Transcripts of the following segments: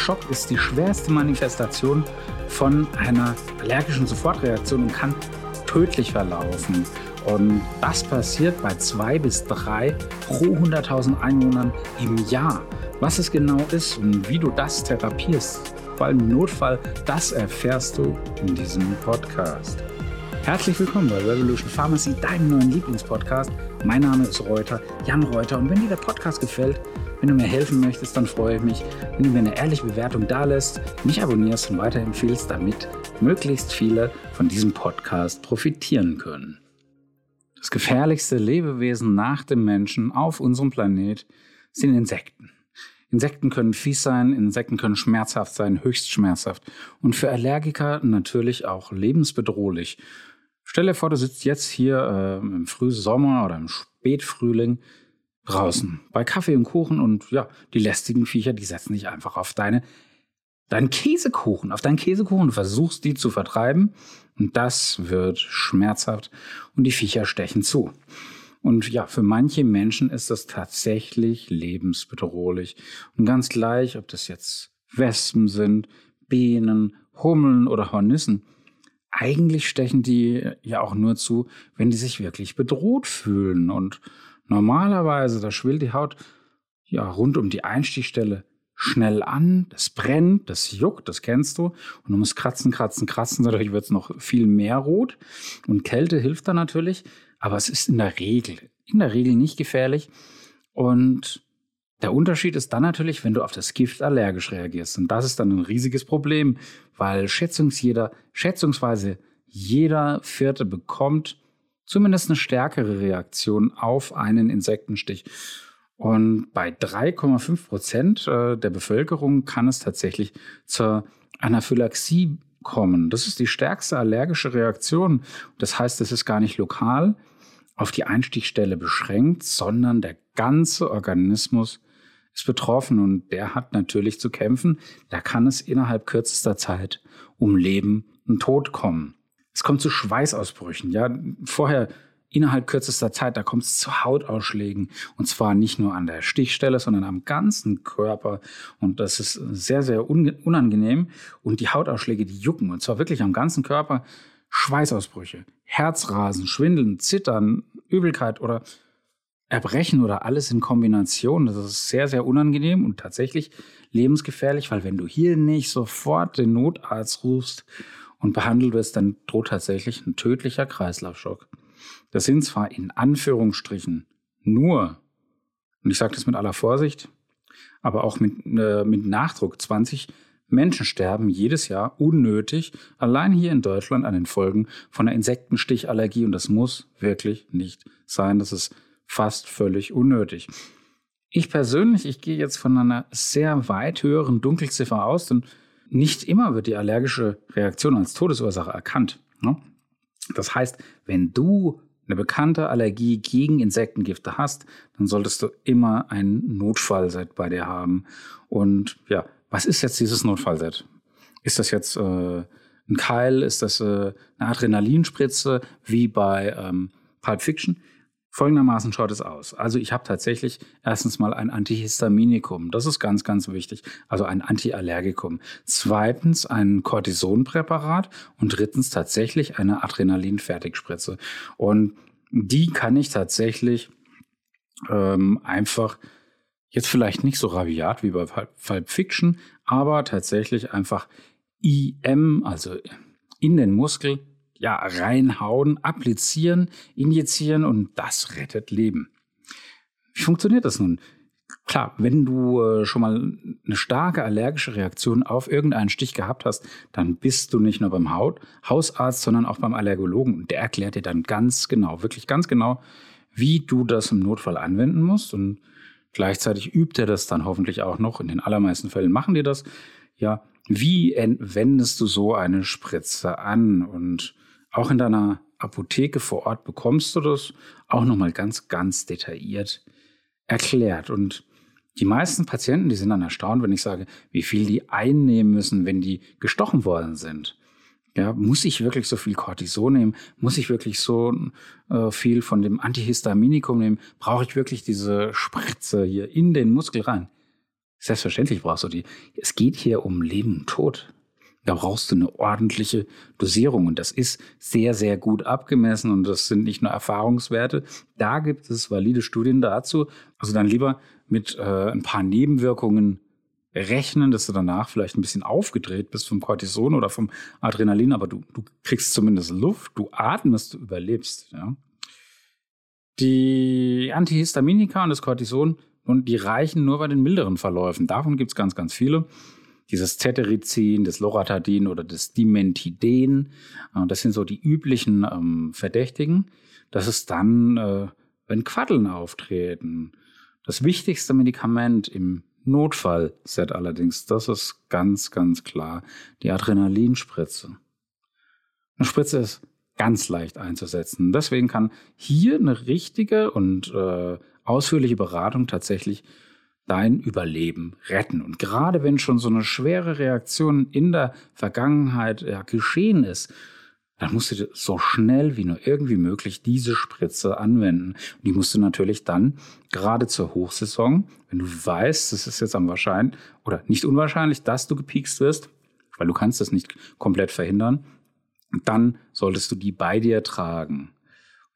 Schock ist die schwerste Manifestation von einer allergischen Sofortreaktion und kann tödlich verlaufen. Und das passiert bei zwei bis drei pro 100.000 Einwohnern im Jahr. Was es genau ist und wie du das therapierst, vor allem im Notfall, das erfährst du in diesem Podcast. Herzlich willkommen bei Revolution Pharmacy, deinem neuen Lieblingspodcast. Mein Name ist Reuter, Jan Reuter. Und wenn dir der Podcast gefällt, wenn du mir helfen möchtest, dann freue ich mich, wenn du mir eine ehrliche Bewertung dalässt, mich abonnierst und weiterempfiehlst, damit möglichst viele von diesem Podcast profitieren können. Das gefährlichste Lebewesen nach dem Menschen auf unserem Planet sind Insekten. Insekten können fies sein, Insekten können schmerzhaft sein, höchst schmerzhaft und für Allergiker natürlich auch lebensbedrohlich. Stell dir vor, du sitzt jetzt hier äh, im Frühsommer oder im Spätfrühling draußen bei Kaffee und Kuchen und ja, die lästigen Viecher, die setzen dich einfach auf deine deinen Käsekuchen, auf deinen Käsekuchen. Du versuchst die zu vertreiben und das wird schmerzhaft und die Viecher stechen zu. Und ja, für manche Menschen ist das tatsächlich lebensbedrohlich. Und ganz gleich, ob das jetzt Wespen sind, Bienen, Hummeln oder Hornissen, eigentlich stechen die ja auch nur zu, wenn die sich wirklich bedroht fühlen. Und Normalerweise, da schwillt die Haut ja rund um die Einstichstelle schnell an, das brennt, das juckt, das kennst du. Und du musst kratzen, kratzen, kratzen, dadurch wird es noch viel mehr rot. Und Kälte hilft da natürlich, aber es ist in der Regel, in der Regel nicht gefährlich. Und der Unterschied ist dann natürlich, wenn du auf das Gift allergisch reagierst. Und das ist dann ein riesiges Problem, weil schätzungs jeder, schätzungsweise jeder Vierte bekommt zumindest eine stärkere Reaktion auf einen Insektenstich. Und bei 3,5 Prozent äh, der Bevölkerung kann es tatsächlich zur Anaphylaxie kommen. Das ist die stärkste allergische Reaktion. Das heißt, es ist gar nicht lokal auf die Einstichstelle beschränkt, sondern der ganze Organismus ist betroffen und der hat natürlich zu kämpfen. Da kann es innerhalb kürzester Zeit um Leben und Tod kommen. Es kommt zu Schweißausbrüchen. Ja, vorher innerhalb kürzester Zeit, da kommt es zu Hautausschlägen. Und zwar nicht nur an der Stichstelle, sondern am ganzen Körper. Und das ist sehr, sehr unangenehm. Und die Hautausschläge, die jucken. Und zwar wirklich am ganzen Körper. Schweißausbrüche, Herzrasen, Schwindeln, Zittern, Übelkeit oder Erbrechen oder alles in Kombination. Das ist sehr, sehr unangenehm und tatsächlich lebensgefährlich, weil wenn du hier nicht sofort den Notarzt rufst und behandelt wirst, dann droht tatsächlich ein tödlicher Kreislaufschock. Das sind zwar in Anführungsstrichen nur, und ich sage das mit aller Vorsicht, aber auch mit, äh, mit Nachdruck, 20 Menschen sterben jedes Jahr unnötig, allein hier in Deutschland an den Folgen von einer Insektenstichallergie. Und das muss wirklich nicht sein. Das ist fast völlig unnötig. Ich persönlich, ich gehe jetzt von einer sehr weit höheren Dunkelziffer aus, denn nicht immer wird die allergische Reaktion als Todesursache erkannt. Ne? Das heißt, wenn du eine bekannte Allergie gegen Insektengifte hast, dann solltest du immer ein Notfallset bei dir haben. Und ja, was ist jetzt dieses Notfallset? Ist das jetzt äh, ein Keil? Ist das äh, eine Adrenalinspritze wie bei ähm, Pulp Fiction? Folgendermaßen schaut es aus. Also ich habe tatsächlich erstens mal ein Antihistaminikum. Das ist ganz, ganz wichtig. Also ein Antiallergikum. Zweitens ein Cortisonpräparat und drittens tatsächlich eine Adrenalin-Fertigspritze. Und die kann ich tatsächlich ähm, einfach jetzt vielleicht nicht so rabiat wie bei Pulp Fiction, aber tatsächlich einfach IM, also in den Muskel ja, reinhauen, applizieren, injizieren und das rettet Leben. Wie funktioniert das nun? Klar, wenn du äh, schon mal eine starke allergische Reaktion auf irgendeinen Stich gehabt hast, dann bist du nicht nur beim Haut Hausarzt, sondern auch beim Allergologen. Und der erklärt dir dann ganz genau, wirklich ganz genau, wie du das im Notfall anwenden musst. Und gleichzeitig übt er das dann hoffentlich auch noch. In den allermeisten Fällen machen die das. Ja, wie wendest du so eine Spritze an? Und auch in deiner Apotheke vor Ort bekommst du das auch nochmal ganz, ganz detailliert erklärt. Und die meisten Patienten, die sind dann erstaunt, wenn ich sage, wie viel die einnehmen müssen, wenn die gestochen worden sind. Ja, muss ich wirklich so viel Cortison nehmen? Muss ich wirklich so äh, viel von dem Antihistaminikum nehmen? Brauche ich wirklich diese Spritze hier in den Muskel rein? Selbstverständlich brauchst du die. Es geht hier um Leben und Tod. Da brauchst du eine ordentliche Dosierung und das ist sehr, sehr gut abgemessen und das sind nicht nur Erfahrungswerte. Da gibt es valide Studien dazu. Also dann lieber mit äh, ein paar Nebenwirkungen rechnen, dass du danach vielleicht ein bisschen aufgedreht bist vom Cortison oder vom Adrenalin, aber du, du kriegst zumindest Luft, du atmest, du überlebst. Ja. Die Antihistaminika und das Cortison, und die reichen nur bei den milderen Verläufen. Davon gibt es ganz, ganz viele dieses Cetirizin, das Loratadin oder das Dimentiden. Äh, das sind so die üblichen ähm, Verdächtigen. Das ist dann, äh, wenn Quaddeln auftreten. Das wichtigste Medikament im Notfallset allerdings, das ist ganz, ganz klar die Adrenalinspritze. Eine Spritze ist ganz leicht einzusetzen. Deswegen kann hier eine richtige und äh, ausführliche Beratung tatsächlich dein Überleben retten. Und gerade wenn schon so eine schwere Reaktion in der Vergangenheit ja, geschehen ist, dann musst du so schnell wie nur irgendwie möglich diese Spritze anwenden. Und die musst du natürlich dann gerade zur Hochsaison, wenn du weißt, das ist jetzt am wahrscheinlich oder nicht unwahrscheinlich, dass du gepiekst wirst, weil du kannst das nicht komplett verhindern, dann solltest du die bei dir tragen.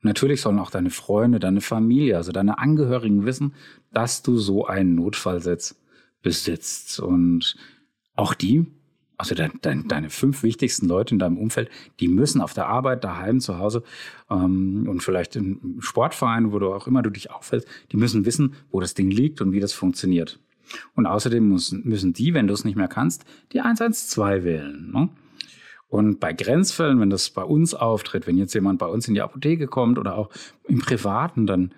Natürlich sollen auch deine Freunde, deine Familie, also deine Angehörigen wissen, dass du so einen Notfallsitz besitzt. Und auch die, also de, de, deine fünf wichtigsten Leute in deinem Umfeld, die müssen auf der Arbeit, daheim, zu Hause ähm, und vielleicht im Sportverein, wo du auch immer du dich aufhältst, die müssen wissen, wo das Ding liegt und wie das funktioniert. Und außerdem müssen, müssen die, wenn du es nicht mehr kannst, die 112 wählen. Ne? Und bei Grenzfällen, wenn das bei uns auftritt, wenn jetzt jemand bei uns in die Apotheke kommt oder auch im Privaten, dann,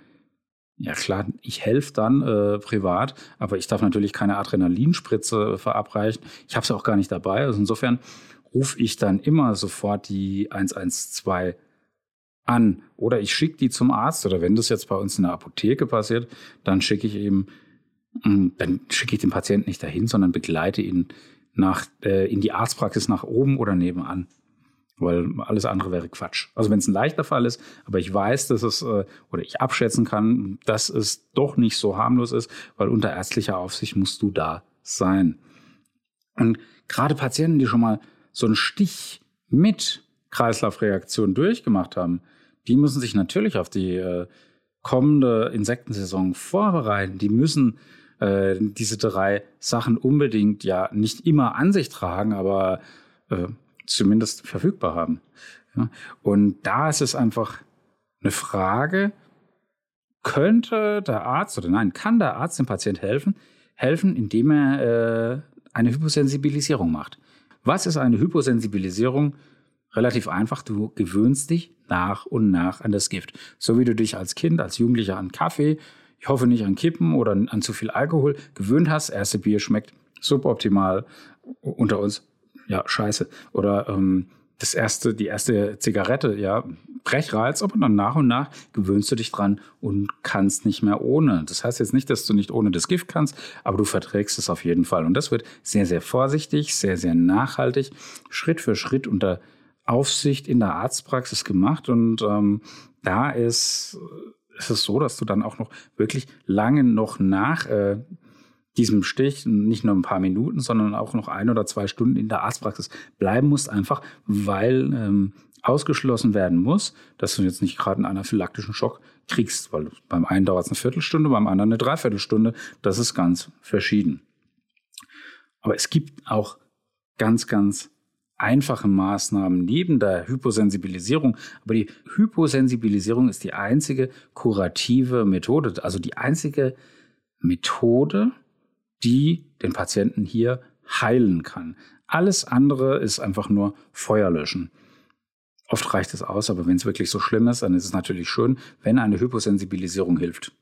ja klar, ich helfe dann äh, privat, aber ich darf natürlich keine Adrenalinspritze verabreichen. Ich habe sie auch gar nicht dabei. Also insofern rufe ich dann immer sofort die 112 an oder ich schicke die zum Arzt oder wenn das jetzt bei uns in der Apotheke passiert, dann schicke ich eben, hm, dann schicke ich den Patienten nicht dahin, sondern begleite ihn nach, äh, in die Arztpraxis nach oben oder nebenan. Weil alles andere wäre Quatsch. Also wenn es ein leichter Fall ist, aber ich weiß, dass es äh, oder ich abschätzen kann, dass es doch nicht so harmlos ist, weil unter ärztlicher Aufsicht musst du da sein. Und gerade Patienten, die schon mal so einen Stich mit Kreislaufreaktion durchgemacht haben, die müssen sich natürlich auf die äh, kommende Insektensaison vorbereiten. Die müssen äh, diese drei Sachen unbedingt ja nicht immer an sich tragen, aber äh, zumindest verfügbar haben. Ja? Und da ist es einfach eine Frage, könnte der Arzt oder nein, kann der Arzt dem Patient helfen, helfen, indem er äh, eine Hyposensibilisierung macht. Was ist eine Hyposensibilisierung? Relativ einfach, du gewöhnst dich nach und nach an das Gift. So wie du dich als Kind, als Jugendlicher an Kaffee ich hoffe nicht an Kippen oder an zu viel Alkohol, gewöhnt hast, erste Bier schmeckt suboptimal unter uns, ja, scheiße. Oder ähm, das erste, die erste Zigarette, ja, Brechreiz, aber dann nach und nach gewöhnst du dich dran und kannst nicht mehr ohne. Das heißt jetzt nicht, dass du nicht ohne das Gift kannst, aber du verträgst es auf jeden Fall. Und das wird sehr, sehr vorsichtig, sehr, sehr nachhaltig, Schritt für Schritt unter Aufsicht in der Arztpraxis gemacht. Und ähm, da ist ist es so, dass du dann auch noch wirklich lange noch nach äh, diesem Stich, nicht nur ein paar Minuten, sondern auch noch ein oder zwei Stunden in der Arztpraxis bleiben musst, einfach weil ähm, ausgeschlossen werden muss, dass du jetzt nicht gerade einen anaphylaktischen Schock kriegst, weil beim einen dauert es eine Viertelstunde, beim anderen eine Dreiviertelstunde. Das ist ganz verschieden. Aber es gibt auch ganz, ganz einfache Maßnahmen neben der Hyposensibilisierung. Aber die Hyposensibilisierung ist die einzige kurative Methode, also die einzige Methode, die den Patienten hier heilen kann. Alles andere ist einfach nur Feuerlöschen. Oft reicht es aus, aber wenn es wirklich so schlimm ist, dann ist es natürlich schön, wenn eine Hyposensibilisierung hilft.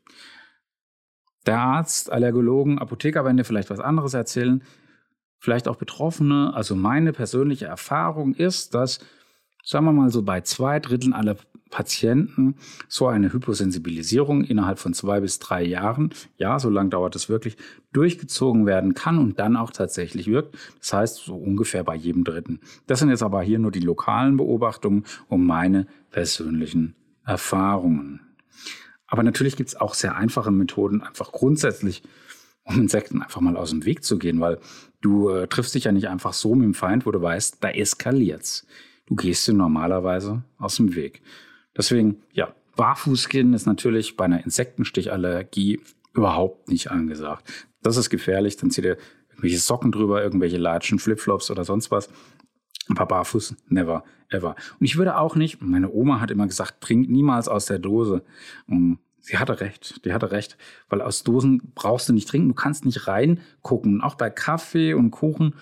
Der Arzt, Allergologen, Apotheker werden dir vielleicht was anderes erzählen vielleicht auch Betroffene. Also meine persönliche Erfahrung ist, dass, sagen wir mal so, bei zwei Dritteln aller Patienten so eine Hyposensibilisierung innerhalb von zwei bis drei Jahren, ja, so lange dauert es wirklich, durchgezogen werden kann und dann auch tatsächlich wirkt. Das heißt, so ungefähr bei jedem Dritten. Das sind jetzt aber hier nur die lokalen Beobachtungen und meine persönlichen Erfahrungen. Aber natürlich gibt es auch sehr einfache Methoden, einfach grundsätzlich um Insekten einfach mal aus dem Weg zu gehen, weil du äh, triffst dich ja nicht einfach so mit dem Feind, wo du weißt, da eskaliert's. Du gehst dir normalerweise aus dem Weg. Deswegen, ja, Barfußgehen ist natürlich bei einer Insektenstichallergie überhaupt nicht angesagt. Das ist gefährlich, dann zieh dir irgendwelche Socken drüber, irgendwelche Latschen, Flipflops oder sonst was. Aber barfuß, never, ever. Und ich würde auch nicht, meine Oma hat immer gesagt, trink niemals aus der Dose. Sie hatte recht, die hatte recht, weil aus Dosen brauchst du nicht trinken, du kannst nicht reingucken. Auch bei Kaffee und Kuchen,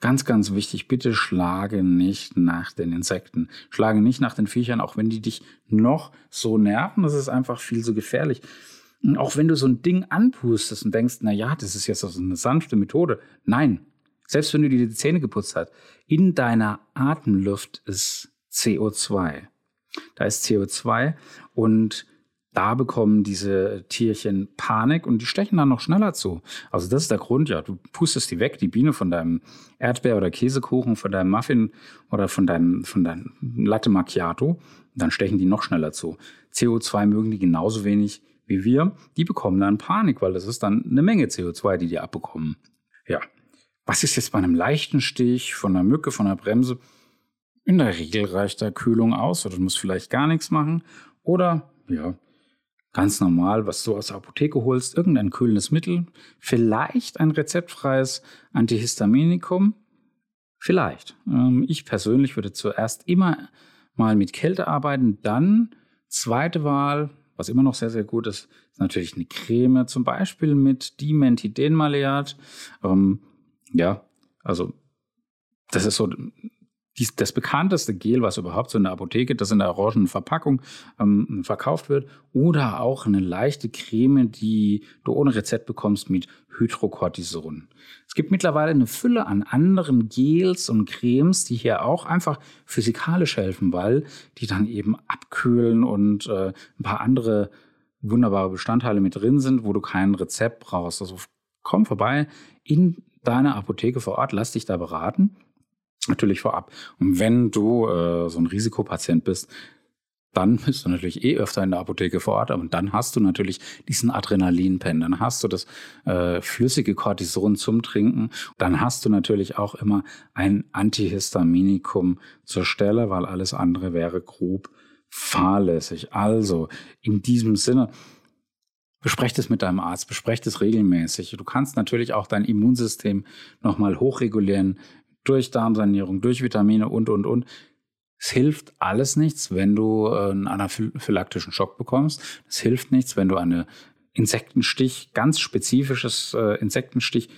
ganz, ganz wichtig, bitte schlage nicht nach den Insekten. Schlage nicht nach den Viechern, auch wenn die dich noch so nerven, das ist einfach viel zu gefährlich. Und auch wenn du so ein Ding anpustest und denkst, na ja, das ist jetzt so eine sanfte Methode. Nein, selbst wenn du dir die Zähne geputzt hast, in deiner Atemluft ist CO2. Da ist CO2 und da bekommen diese Tierchen Panik und die stechen dann noch schneller zu. Also das ist der Grund, ja, du pustest die weg, die Biene von deinem Erdbeer- oder Käsekuchen, von deinem Muffin oder von deinem, von deinem Latte Macchiato, dann stechen die noch schneller zu. CO2 mögen die genauso wenig wie wir, die bekommen dann Panik, weil das ist dann eine Menge CO2, die die abbekommen. Ja, was ist jetzt bei einem leichten Stich von einer Mücke, von einer Bremse? In der Regel reicht da Kühlung aus oder du musst vielleicht gar nichts machen. Oder, ja, ganz normal, was du aus der Apotheke holst, irgendein kühlendes Mittel, vielleicht ein rezeptfreies Antihistaminikum. Vielleicht. Ähm, ich persönlich würde zuerst immer mal mit Kälte arbeiten, dann zweite Wahl, was immer noch sehr, sehr gut ist, ist natürlich eine Creme, zum Beispiel mit Dimentidenmaleat. Ähm, ja, also das ist so dies, das bekannteste Gel, was überhaupt so in der Apotheke, das in der orangenen Verpackung ähm, verkauft wird. Oder auch eine leichte Creme, die du ohne Rezept bekommst mit Hydrocortison. Es gibt mittlerweile eine Fülle an anderen Gels und Cremes, die hier auch einfach physikalisch helfen, weil die dann eben abkühlen und äh, ein paar andere wunderbare Bestandteile mit drin sind, wo du kein Rezept brauchst. Also komm vorbei in deine Apotheke vor Ort, lass dich da beraten. Natürlich vorab. Und wenn du äh, so ein Risikopatient bist, dann bist du natürlich eh öfter in der Apotheke vor Ort, aber dann hast du natürlich diesen Adrenalinpen, dann hast du das äh, flüssige Cortison zum Trinken, dann hast du natürlich auch immer ein Antihistaminikum zur Stelle, weil alles andere wäre grob fahrlässig. Also in diesem Sinne, Besprecht es mit deinem Arzt, besprecht es regelmäßig. Du kannst natürlich auch dein Immunsystem nochmal hochregulieren durch Darmsanierung, durch Vitamine und, und, und. Es hilft alles nichts, wenn du äh, einen anaphylaktischen Schock bekommst. Es hilft nichts, wenn du eine Insektenstich, ganz spezifisches äh, Insektenstich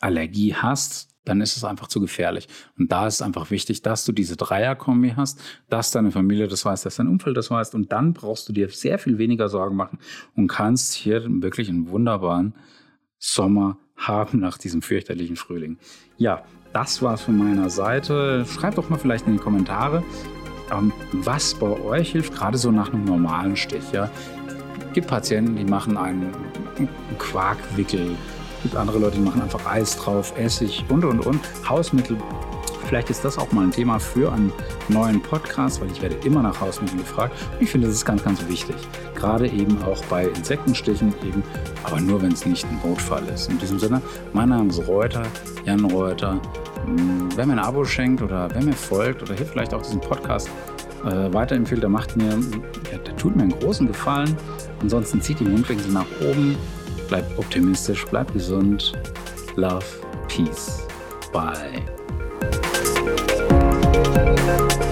Allergie hast, dann ist es einfach zu gefährlich. Und da ist es einfach wichtig, dass du diese Dreierkombi hast, dass deine Familie das weiß, dass dein Umfeld das weiß. Und dann brauchst du dir sehr viel weniger Sorgen machen und kannst hier wirklich einen wunderbaren Sommer haben nach diesem fürchterlichen Frühling. Ja, das war's von meiner Seite. Schreibt doch mal vielleicht in die Kommentare, ähm, was bei euch hilft, gerade so nach einem normalen Stich. Ja. Es gibt Patienten, die machen einen Quarkwickel gibt andere Leute, die machen einfach Eis drauf, Essig und, und, und. Hausmittel. Vielleicht ist das auch mal ein Thema für einen neuen Podcast, weil ich werde immer nach Hausmitteln gefragt. Und ich finde, das ist ganz, ganz wichtig. Gerade eben auch bei Insektenstichen eben, aber nur, wenn es nicht ein Notfall ist. In diesem Sinne, mein Name ist Reuter, Jan Reuter. Hm, wer mir ein Abo schenkt oder wer mir folgt oder hier vielleicht auch diesen Podcast äh, weiterempfiehlt, der macht mir, ja, der tut mir einen großen Gefallen. Ansonsten zieht die Mundwinkel nach oben, bleib optimistisch, bleib gesund. Love, Peace. Bye. Thank you.